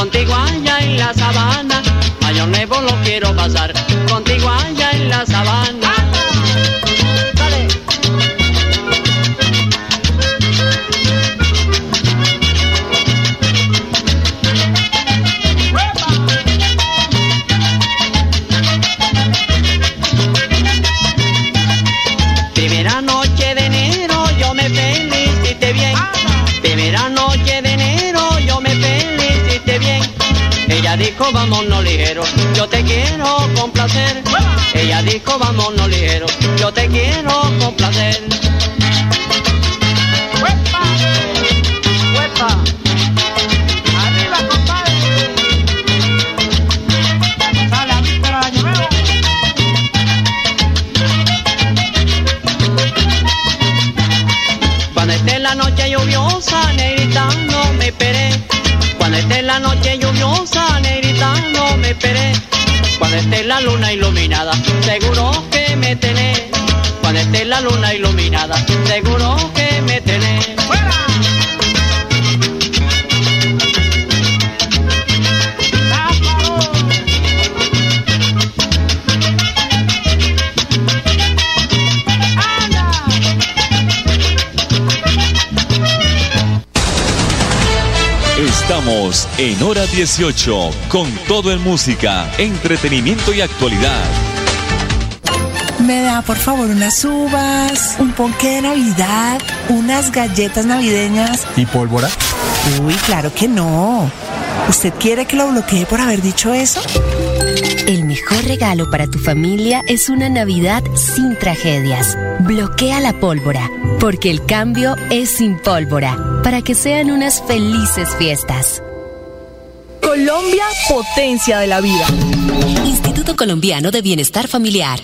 contigo allá en la sabana. Año nuevo lo quiero pasar contigo allá en la sabana. Complacer. Ella dijo vámonos ligero, yo te quiero complacer. ¡Huepa! ¡Huepa! ¡Arriba, compadre! ¡Sale a víspera de Año Nuevo! Cuando esté la noche lluviosa, negrita, no me esperé. Cuando esté la noche lluviosa, negrita, no me esperé. Cuando esté la luna iluminada, seguro que me tenés. Cuando esté la luna iluminada, seguro que me tenés. Estamos en hora 18 con todo en música, entretenimiento y actualidad. Me da por favor unas uvas, un ponque de Navidad, unas galletas navideñas. ¿Y pólvora? Uy, claro que no. ¿Usted quiere que lo bloquee por haber dicho eso? El mejor regalo para tu familia es una Navidad sin tragedias. Bloquea la pólvora, porque el cambio es sin pólvora, para que sean unas felices fiestas. Colombia, potencia de la vida. Instituto Colombiano de Bienestar Familiar.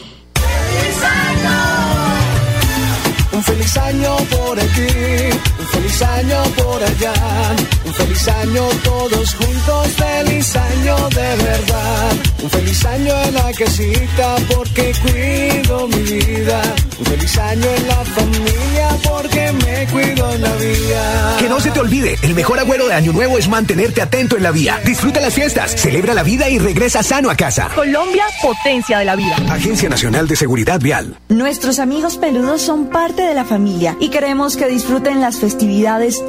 Un feliz año por aquí, feliz año por allá, un feliz año todos juntos, feliz año de verdad. Un feliz año en la casita porque cuido mi vida. Un feliz año en la familia porque me cuido en la vida. Que no se te olvide, el mejor agüero de Año Nuevo es mantenerte atento en la vía. Disfruta las fiestas, celebra la vida y regresa sano a casa. Colombia, potencia de la vida. Agencia Nacional de Seguridad Vial. Nuestros amigos peludos son parte de la familia y queremos que disfruten las festividades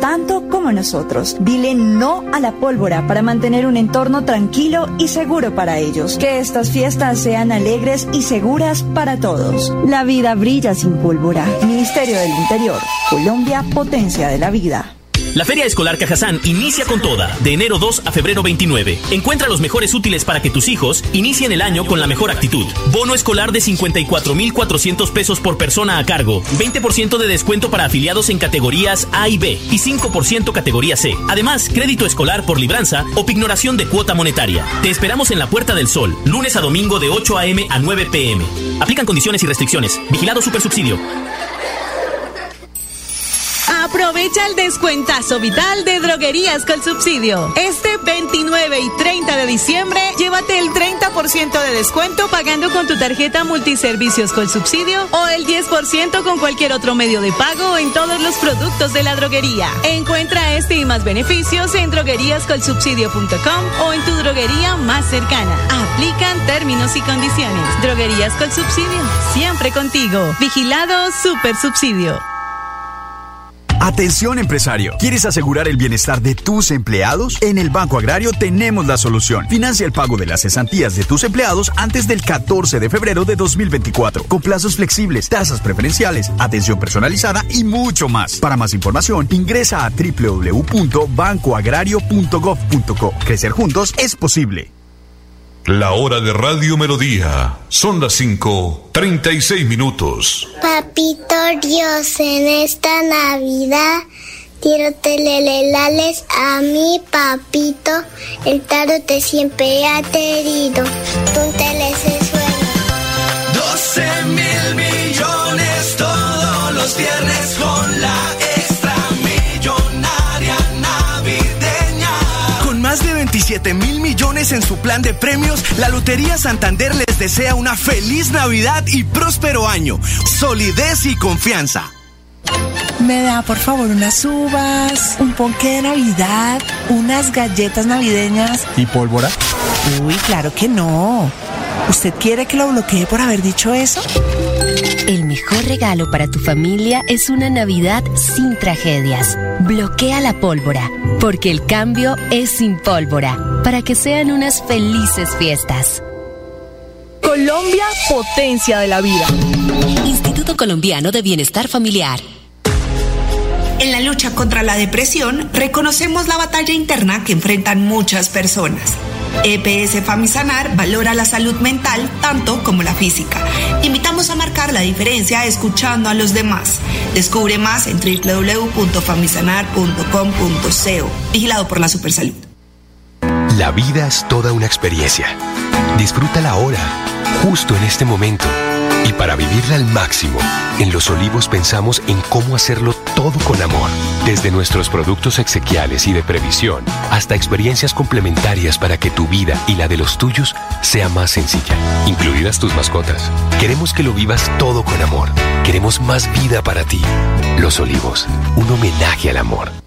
tanto como nosotros. Dile no a la pólvora para mantener un entorno tranquilo y seguro para ellos. Que estas fiestas sean alegres y seguras para todos. La vida brilla sin pólvora. Ministerio del Interior. Colombia, potencia de la vida. La Feria Escolar Cajazán inicia con toda, de enero 2 a febrero 29. Encuentra los mejores útiles para que tus hijos inicien el año con la mejor actitud. Bono escolar de 54,400 pesos por persona a cargo. 20% de descuento para afiliados en categorías A y B y 5% categoría C. Además, crédito escolar por libranza o pignoración de cuota monetaria. Te esperamos en la Puerta del Sol, lunes a domingo de 8 a.m. a 9 p.m. Aplican condiciones y restricciones. Vigilado Supersubsidio. Aprovecha el descuentazo vital de droguerías con subsidio. Este 29 y 30 de diciembre, llévate el 30% de descuento pagando con tu tarjeta multiservicios con subsidio o el 10% con cualquier otro medio de pago en todos los productos de la droguería. Encuentra este y más beneficios en drogueríascolsubsidio.com o en tu droguería más cercana. Aplican términos y condiciones. Droguerías con subsidio, siempre contigo. Vigilado Super Subsidio. Atención empresario, ¿quieres asegurar el bienestar de tus empleados? En el Banco Agrario tenemos la solución. Financia el pago de las cesantías de tus empleados antes del 14 de febrero de 2024, con plazos flexibles, tasas preferenciales, atención personalizada y mucho más. Para más información, ingresa a www.bancoagrario.gov.co. Crecer juntos es posible. La hora de Radio Melodía. Son las 5, 36 minutos. Papito Dios, en esta Navidad quiero telelelales a mi papito. El tarot te siempre ha querido. Póntele ese sueño. 12 mil millones todos los viernes con más de 27 mil millones en su plan de premios, la Lotería Santander les desea una feliz Navidad y próspero año. Solidez y confianza. Me da por favor unas uvas, un ponque de Navidad, unas galletas navideñas. ¿Y pólvora? Uy, claro que no. ¿Usted quiere que lo bloquee por haber dicho eso? El mejor regalo para tu familia es una Navidad sin tragedias. Bloquea la pólvora, porque el cambio es sin pólvora, para que sean unas felices fiestas. Colombia, potencia de la vida. Instituto Colombiano de Bienestar Familiar. En la lucha contra la depresión, reconocemos la batalla interna que enfrentan muchas personas. EPS Famisanar valora la salud mental tanto como la física. Invitamos a marcar la diferencia escuchando a los demás. Descubre más en www.famisanar.com.co. Vigilado por la Supersalud. La vida es toda una experiencia. Disfrútala ahora, justo en este momento. Y para vivirla al máximo, en Los Olivos pensamos en cómo hacerlo todo con amor. Desde nuestros productos exequiales y de previsión hasta experiencias complementarias para que tu vida y la de los tuyos sea más sencilla, incluidas tus mascotas. Queremos que lo vivas todo con amor. Queremos más vida para ti. Los Olivos, un homenaje al amor.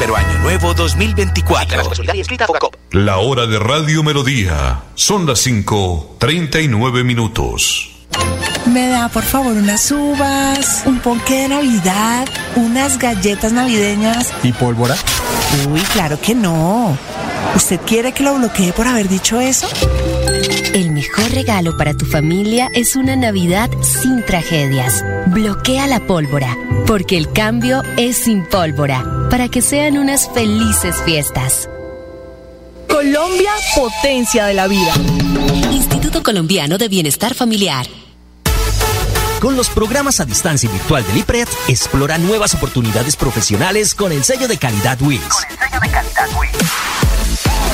Próspero año nuevo 2024. La hora de Radio Melodía. Son las 5, 39 minutos. Me da por favor unas uvas, un ponque de Navidad, unas galletas navideñas. ¿Y pólvora? Uy, claro que no. ¿Usted quiere que lo bloquee por haber dicho eso? El mejor regalo para tu familia es una Navidad sin tragedias. Bloquea la pólvora, porque el cambio es sin pólvora, para que sean unas felices fiestas. Colombia, potencia de la vida. Instituto Colombiano de Bienestar Familiar. Con los programas a distancia y virtual del IPRED, explora nuevas oportunidades profesionales con el sello de calidad WIS.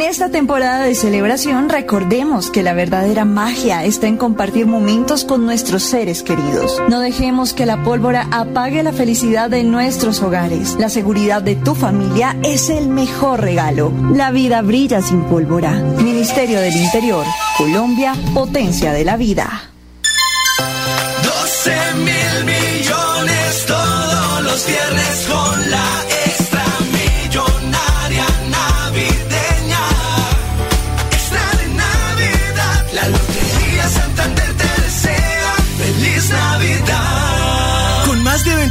En esta temporada de celebración recordemos que la verdadera magia está en compartir momentos con nuestros seres queridos. No dejemos que la pólvora apague la felicidad de nuestros hogares. La seguridad de tu familia es el mejor regalo. La vida brilla sin pólvora. Ministerio del Interior, Colombia, potencia de la vida.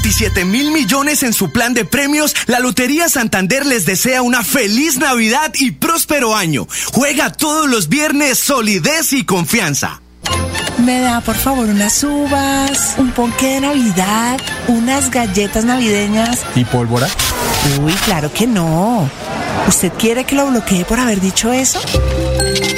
27 mil millones en su plan de premios, la Lotería Santander les desea una feliz Navidad y próspero año. Juega todos los viernes solidez y confianza. Me da por favor unas uvas, un ponque de Navidad, unas galletas navideñas. ¿Y pólvora? Uy, claro que no. ¿Usted quiere que lo bloquee por haber dicho eso?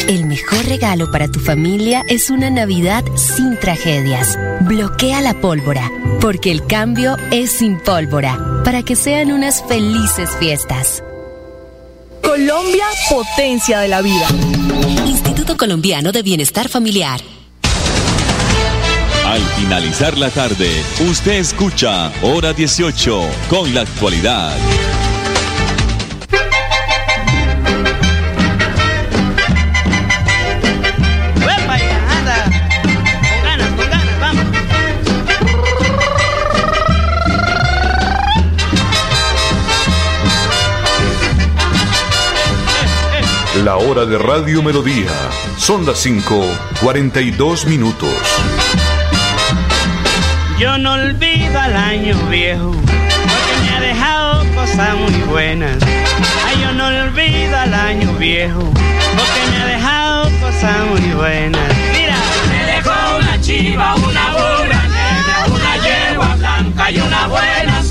El mejor regalo para tu familia es una Navidad sin tragedias. Bloquea la pólvora, porque el cambio es sin pólvora, para que sean unas felices fiestas. Colombia, potencia de la vida. Instituto Colombiano de Bienestar Familiar. Al finalizar la tarde, usted escucha Hora 18 con la actualidad. La hora de Radio Melodía. Son las 5, 42 minutos. Yo no olvido al año viejo, porque me ha dejado cosas muy buenas. Ay, yo no olvido al año viejo, porque me ha dejado cosas muy buenas. Mira, Me dejó una chiva, una burra negra, una yegua blanca y una buena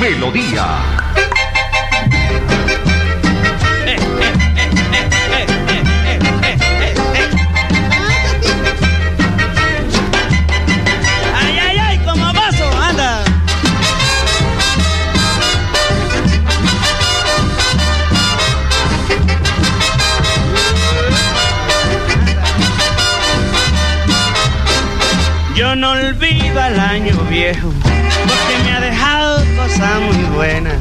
Melodía. Ay, ay, ay, como vaso, anda. Yo no olvido al año viejo, cosas muy buenas.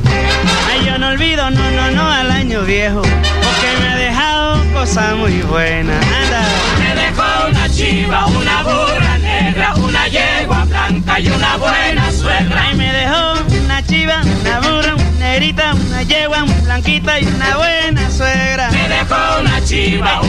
Ay, yo no olvido, no, no, no, al año viejo, porque me ha dejado cosas muy buenas. Anda. Me dejó una chiva, una burra negra, una yegua blanca y una buena suegra. Ay, me dejó una chiva, una burra, una negrita, una yegua, una blanquita y una buena suegra. Me dejó una chiva,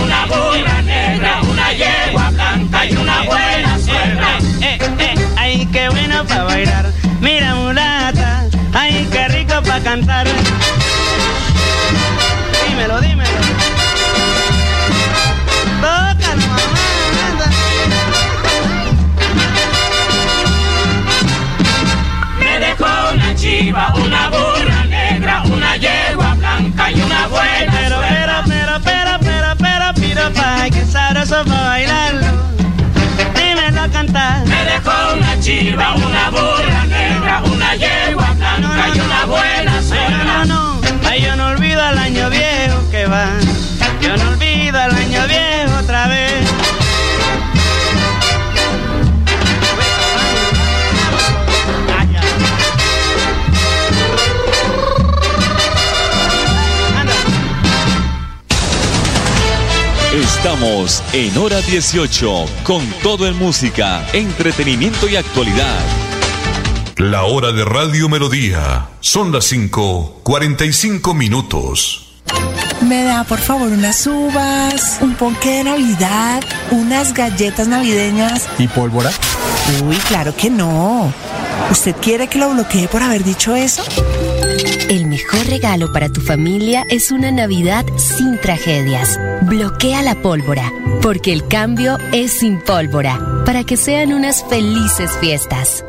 sabroso para bailarlo. Dímelo cantar. Me dejó una chiva, una burra negra, una yegua blanca y una buena suegra. no, no, no. Ay, yo no olvido al año viejo que va. Yo no olvido al año viejo otra vez. Estamos en Hora 18 con todo en música, entretenimiento y actualidad. La hora de Radio Melodía. Son las 5, 45 minutos. Me da por favor unas uvas, un ponque de Navidad, unas galletas navideñas. ¿Y pólvora? Uy, claro que no. ¿Usted quiere que lo bloquee por haber dicho eso? El mejor mejor regalo para tu familia es una Navidad sin tragedias. Bloquea la pólvora, porque el cambio es sin pólvora, para que sean unas felices fiestas.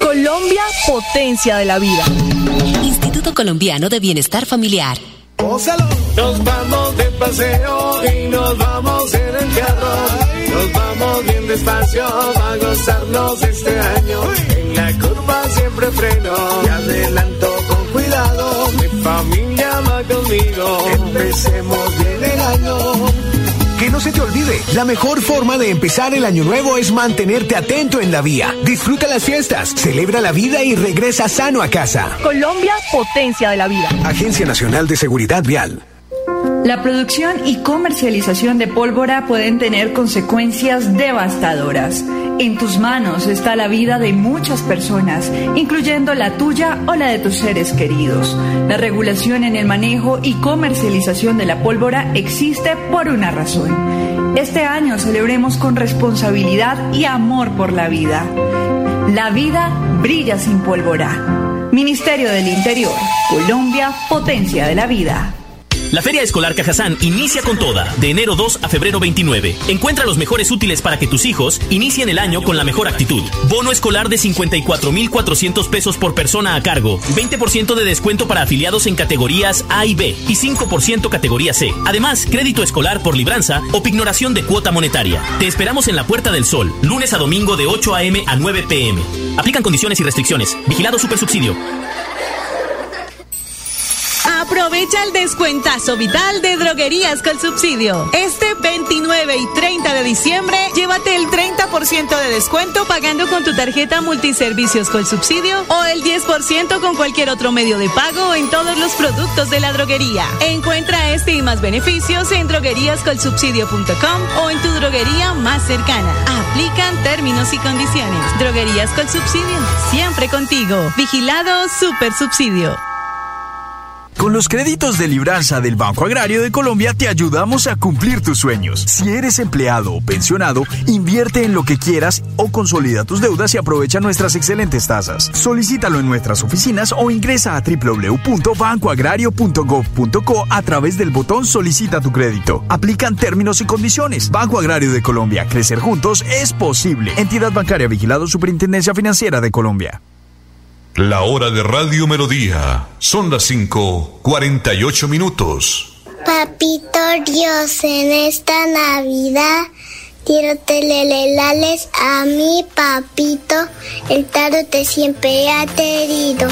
Colombia, potencia de la vida. Instituto Colombiano de Bienestar Familiar. Nos vamos de paseo y nos vamos en el carro. Nos vamos bien despacio a gozarnos este año. En la curva siempre freno y adelanto Mi familia va conmigo. Empecemos bien el año. Que no se te olvide, la mejor forma de empezar el año nuevo es mantenerte atento en la vía. Disfruta las fiestas, celebra la vida y regresa sano a casa. Colombia, potencia de la vida. Agencia Nacional de Seguridad Vial. La producción y comercialización de pólvora pueden tener consecuencias devastadoras. En tus manos está la vida de muchas personas, incluyendo la tuya o la de tus seres queridos. La regulación en el manejo y comercialización de la pólvora existe por una razón. Este año celebremos con responsabilidad y amor por la vida. La vida brilla sin pólvora. Ministerio del Interior, Colombia, potencia de la vida. La Feria Escolar Cajazán inicia con toda, de enero 2 a febrero 29. Encuentra los mejores útiles para que tus hijos inicien el año con la mejor actitud. Bono escolar de 54,400 pesos por persona a cargo. 20% de descuento para afiliados en categorías A y B y 5% categoría C. Además, crédito escolar por libranza o pignoración de cuota monetaria. Te esperamos en la Puerta del Sol, lunes a domingo de 8 a.m. a 9 p.m. Aplican condiciones y restricciones. Vigilado Supersubsidio. Aprovecha el descuentazo vital de Droguerías con Subsidio. Este 29 y 30 de diciembre, llévate el 30% de descuento pagando con tu tarjeta Multiservicios con Subsidio o el 10% con cualquier otro medio de pago en todos los productos de la droguería. Encuentra este y más beneficios en drogueríascolsubsidio.com o en tu droguería más cercana. Aplican términos y condiciones. Droguerías con Subsidio, siempre contigo. Vigilado Super Subsidio. Con los créditos de libranza del Banco Agrario de Colombia te ayudamos a cumplir tus sueños. Si eres empleado o pensionado, invierte en lo que quieras o consolida tus deudas y aprovecha nuestras excelentes tasas. Solicítalo en nuestras oficinas o ingresa a www.bancoagrario.gov.co a través del botón Solicita tu crédito. Aplican términos y condiciones. Banco Agrario de Colombia. Crecer juntos es posible. Entidad bancaria vigilado Superintendencia Financiera de Colombia. La hora de Radio Melodía. Son las 5, 48 minutos. Papito Dios, en esta Navidad quiero telelelales a mi papito. El tarot siempre ha querido.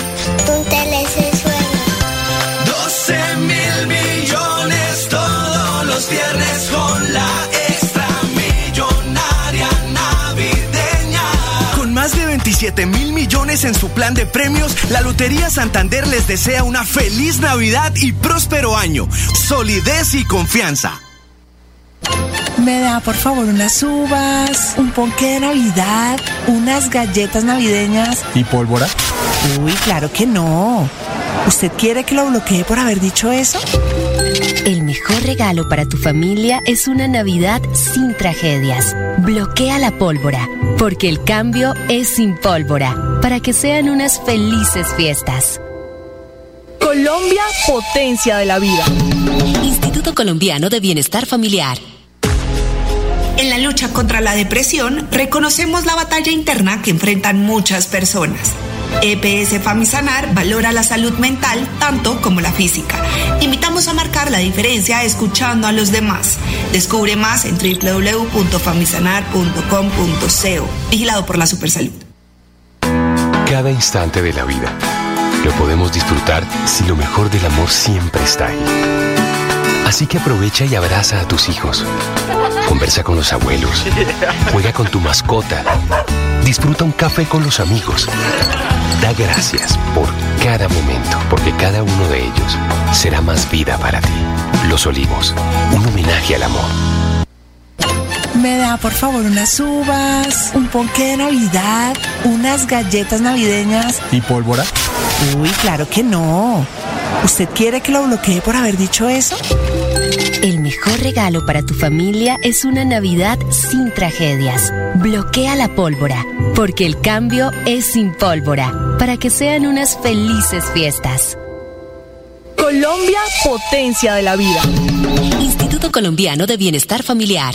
Más de 27 mil millones en su plan de premios, la Lotería Santander les desea una feliz Navidad y próspero año. Solidez y confianza. Me da por favor unas uvas, un ponque de Navidad, unas galletas navideñas. ¿Y pólvora? Uy, claro que no. ¿Usted quiere que lo bloquee por haber dicho eso? El mejor regalo para tu familia es una Navidad sin tragedias. Bloquea la pólvora, porque el cambio es sin pólvora, para que sean unas felices fiestas. Colombia, potencia de la vida. Instituto Colombiano de Bienestar Familiar. En la lucha contra la depresión, reconocemos la batalla interna que enfrentan muchas personas. EPS Famisanar valora la salud mental tanto como la física. Invitamos a marcar la diferencia escuchando a los demás. Descubre más en www.famisanar.com.co. Vigilado por la Supersalud. Cada instante de la vida lo podemos disfrutar si lo mejor del amor siempre está ahí. Así que aprovecha y abraza a tus hijos. Conversa con los abuelos. Juega con tu mascota. Disfruta un café con los amigos. Da gracias por cada momento, porque cada uno de ellos será más vida para ti. Los Olivos, un homenaje al amor. Me da por favor unas uvas, un ponque de Navidad, unas galletas navideñas. ¿Y pólvora? Uy, claro que no. ¿Usted quiere que lo bloquee por haber dicho eso? El mejor regalo para tu familia es una Navidad sin tragedias. Bloquea la pólvora, porque el cambio es sin pólvora, para que sean unas felices fiestas. Colombia, potencia de la vida. Instituto Colombiano de Bienestar Familiar.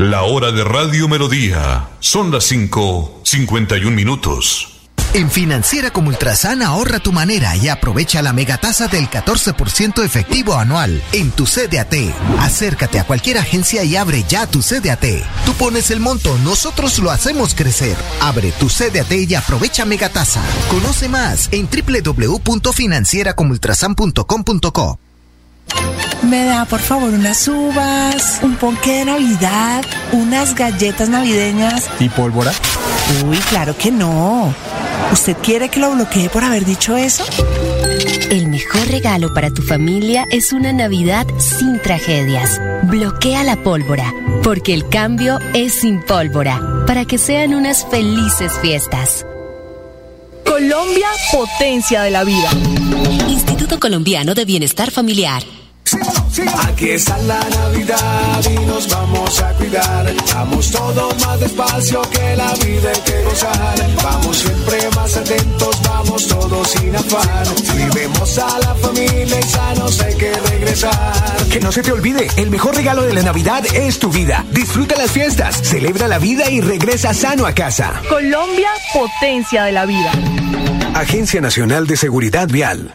La hora de Radio Melodía. Son las 5, 51 minutos. En Financiera como Ultrasan ahorra tu manera y aprovecha la megatasa del 14% efectivo anual en tu CDAT. Acércate a cualquier agencia y abre ya tu CDAT. Tú pones el monto, nosotros lo hacemos crecer. Abre tu CDAT y aprovecha megatasa. Conoce más en www.financieracomultrasan.com.co. Me da por favor unas uvas, un ponque de Navidad, unas galletas navideñas. ¿Y pólvora? Uy, claro que no. ¿Usted quiere que lo bloquee por haber dicho eso? El mejor regalo para tu familia es una Navidad sin tragedias. Bloquea la pólvora, porque el cambio es sin pólvora, para que sean unas felices fiestas. Colombia, potencia de la vida. Instituto Colombiano de Bienestar Familiar. Aquí está la Navidad y nos vamos a cuidar. Vamos todo más despacio que la vida hay que gozar. Vamos siempre más atentos, vamos todos sin afán. Vivemos a la familia y sanos hay que regresar. Que no se te olvide, el mejor regalo de la Navidad es tu vida. Disfruta las fiestas, celebra la vida y regresa sano a casa. Colombia, potencia de la vida. Agencia Nacional de Seguridad Vial.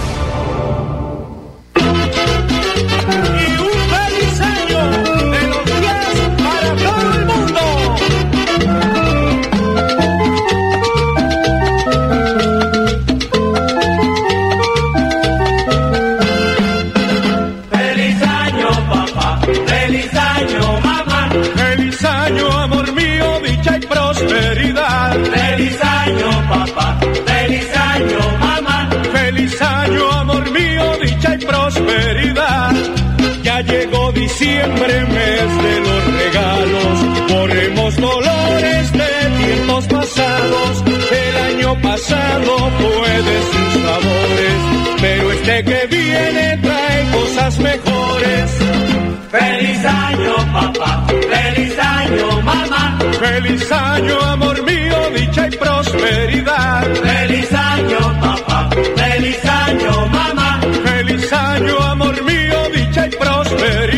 Diciembre, mes de los regalos. Borremos dolores de tiempos pasados. El año pasado fue de sus sabores. Pero este que viene trae cosas mejores. Feliz año, papá. Feliz año, mamá. Feliz año, amor mío, dicha y prosperidad. Feliz año, papá. Feliz año, mamá. Feliz año, amor mío, dicha y prosperidad.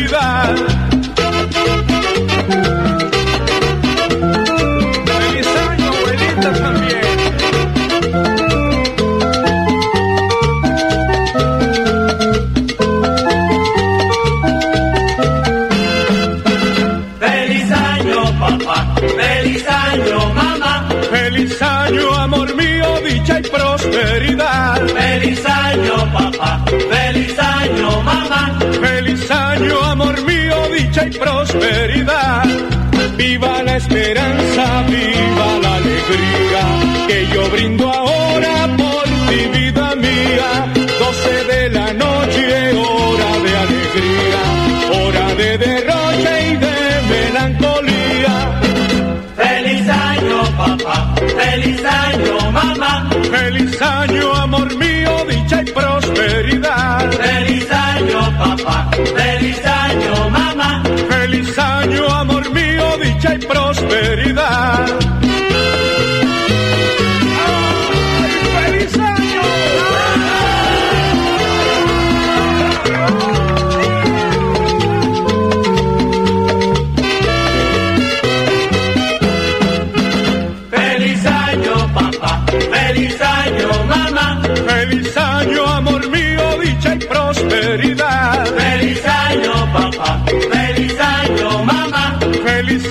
Año, mamá. Feliz año, amor mío, dicha y prosperidad. Viva la esperanza, viva la alegría, que yo brindo ahora por ti, vida mía. 12 de la noche, hora de alegría, hora de derroche y de melancolía. Feliz año, papá. Feliz año, mamá. Feliz año, amor mío, papá. Feliz año, mamá. Feliz año, amor mío, dicha y prosperidad.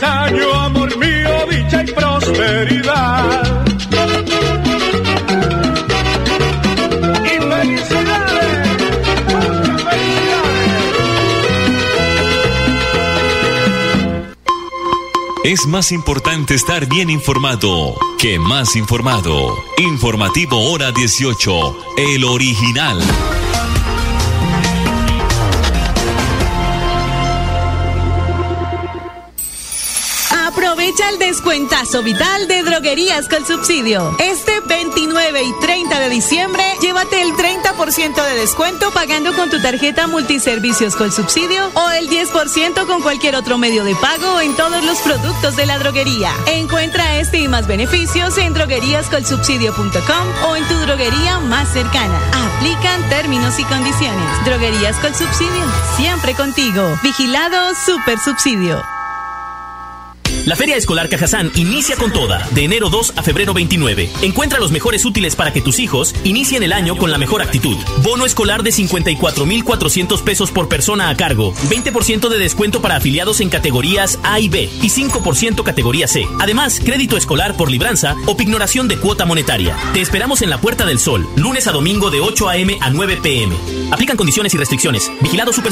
Amor mío, dicha y prosperidad. Es más importante estar bien informado que más informado. Informativo Hora 18, el original. Aprovecha el descuentazo vital de Droguerías con Subsidio. Este 29 y 30 de diciembre, llévate el 30% de descuento pagando con tu tarjeta Multiservicios con Subsidio o el 10% con cualquier otro medio de pago en todos los productos de la droguería. Encuentra este y más beneficios en drogueríascolsubsidio.com o en tu droguería más cercana. Aplican términos y condiciones. Droguerías con Subsidio, siempre contigo. Vigilado Super Subsidio. La Feria Escolar Cajazán inicia con toda, de enero 2 a febrero 29. Encuentra los mejores útiles para que tus hijos inicien el año con la mejor actitud. Bono escolar de 54,400 pesos por persona a cargo. 20% de descuento para afiliados en categorías A y B y 5% categoría C. Además, crédito escolar por libranza o pignoración de cuota monetaria. Te esperamos en la Puerta del Sol, lunes a domingo de 8 a.m. a 9 p.m. Aplican condiciones y restricciones. Vigilado Super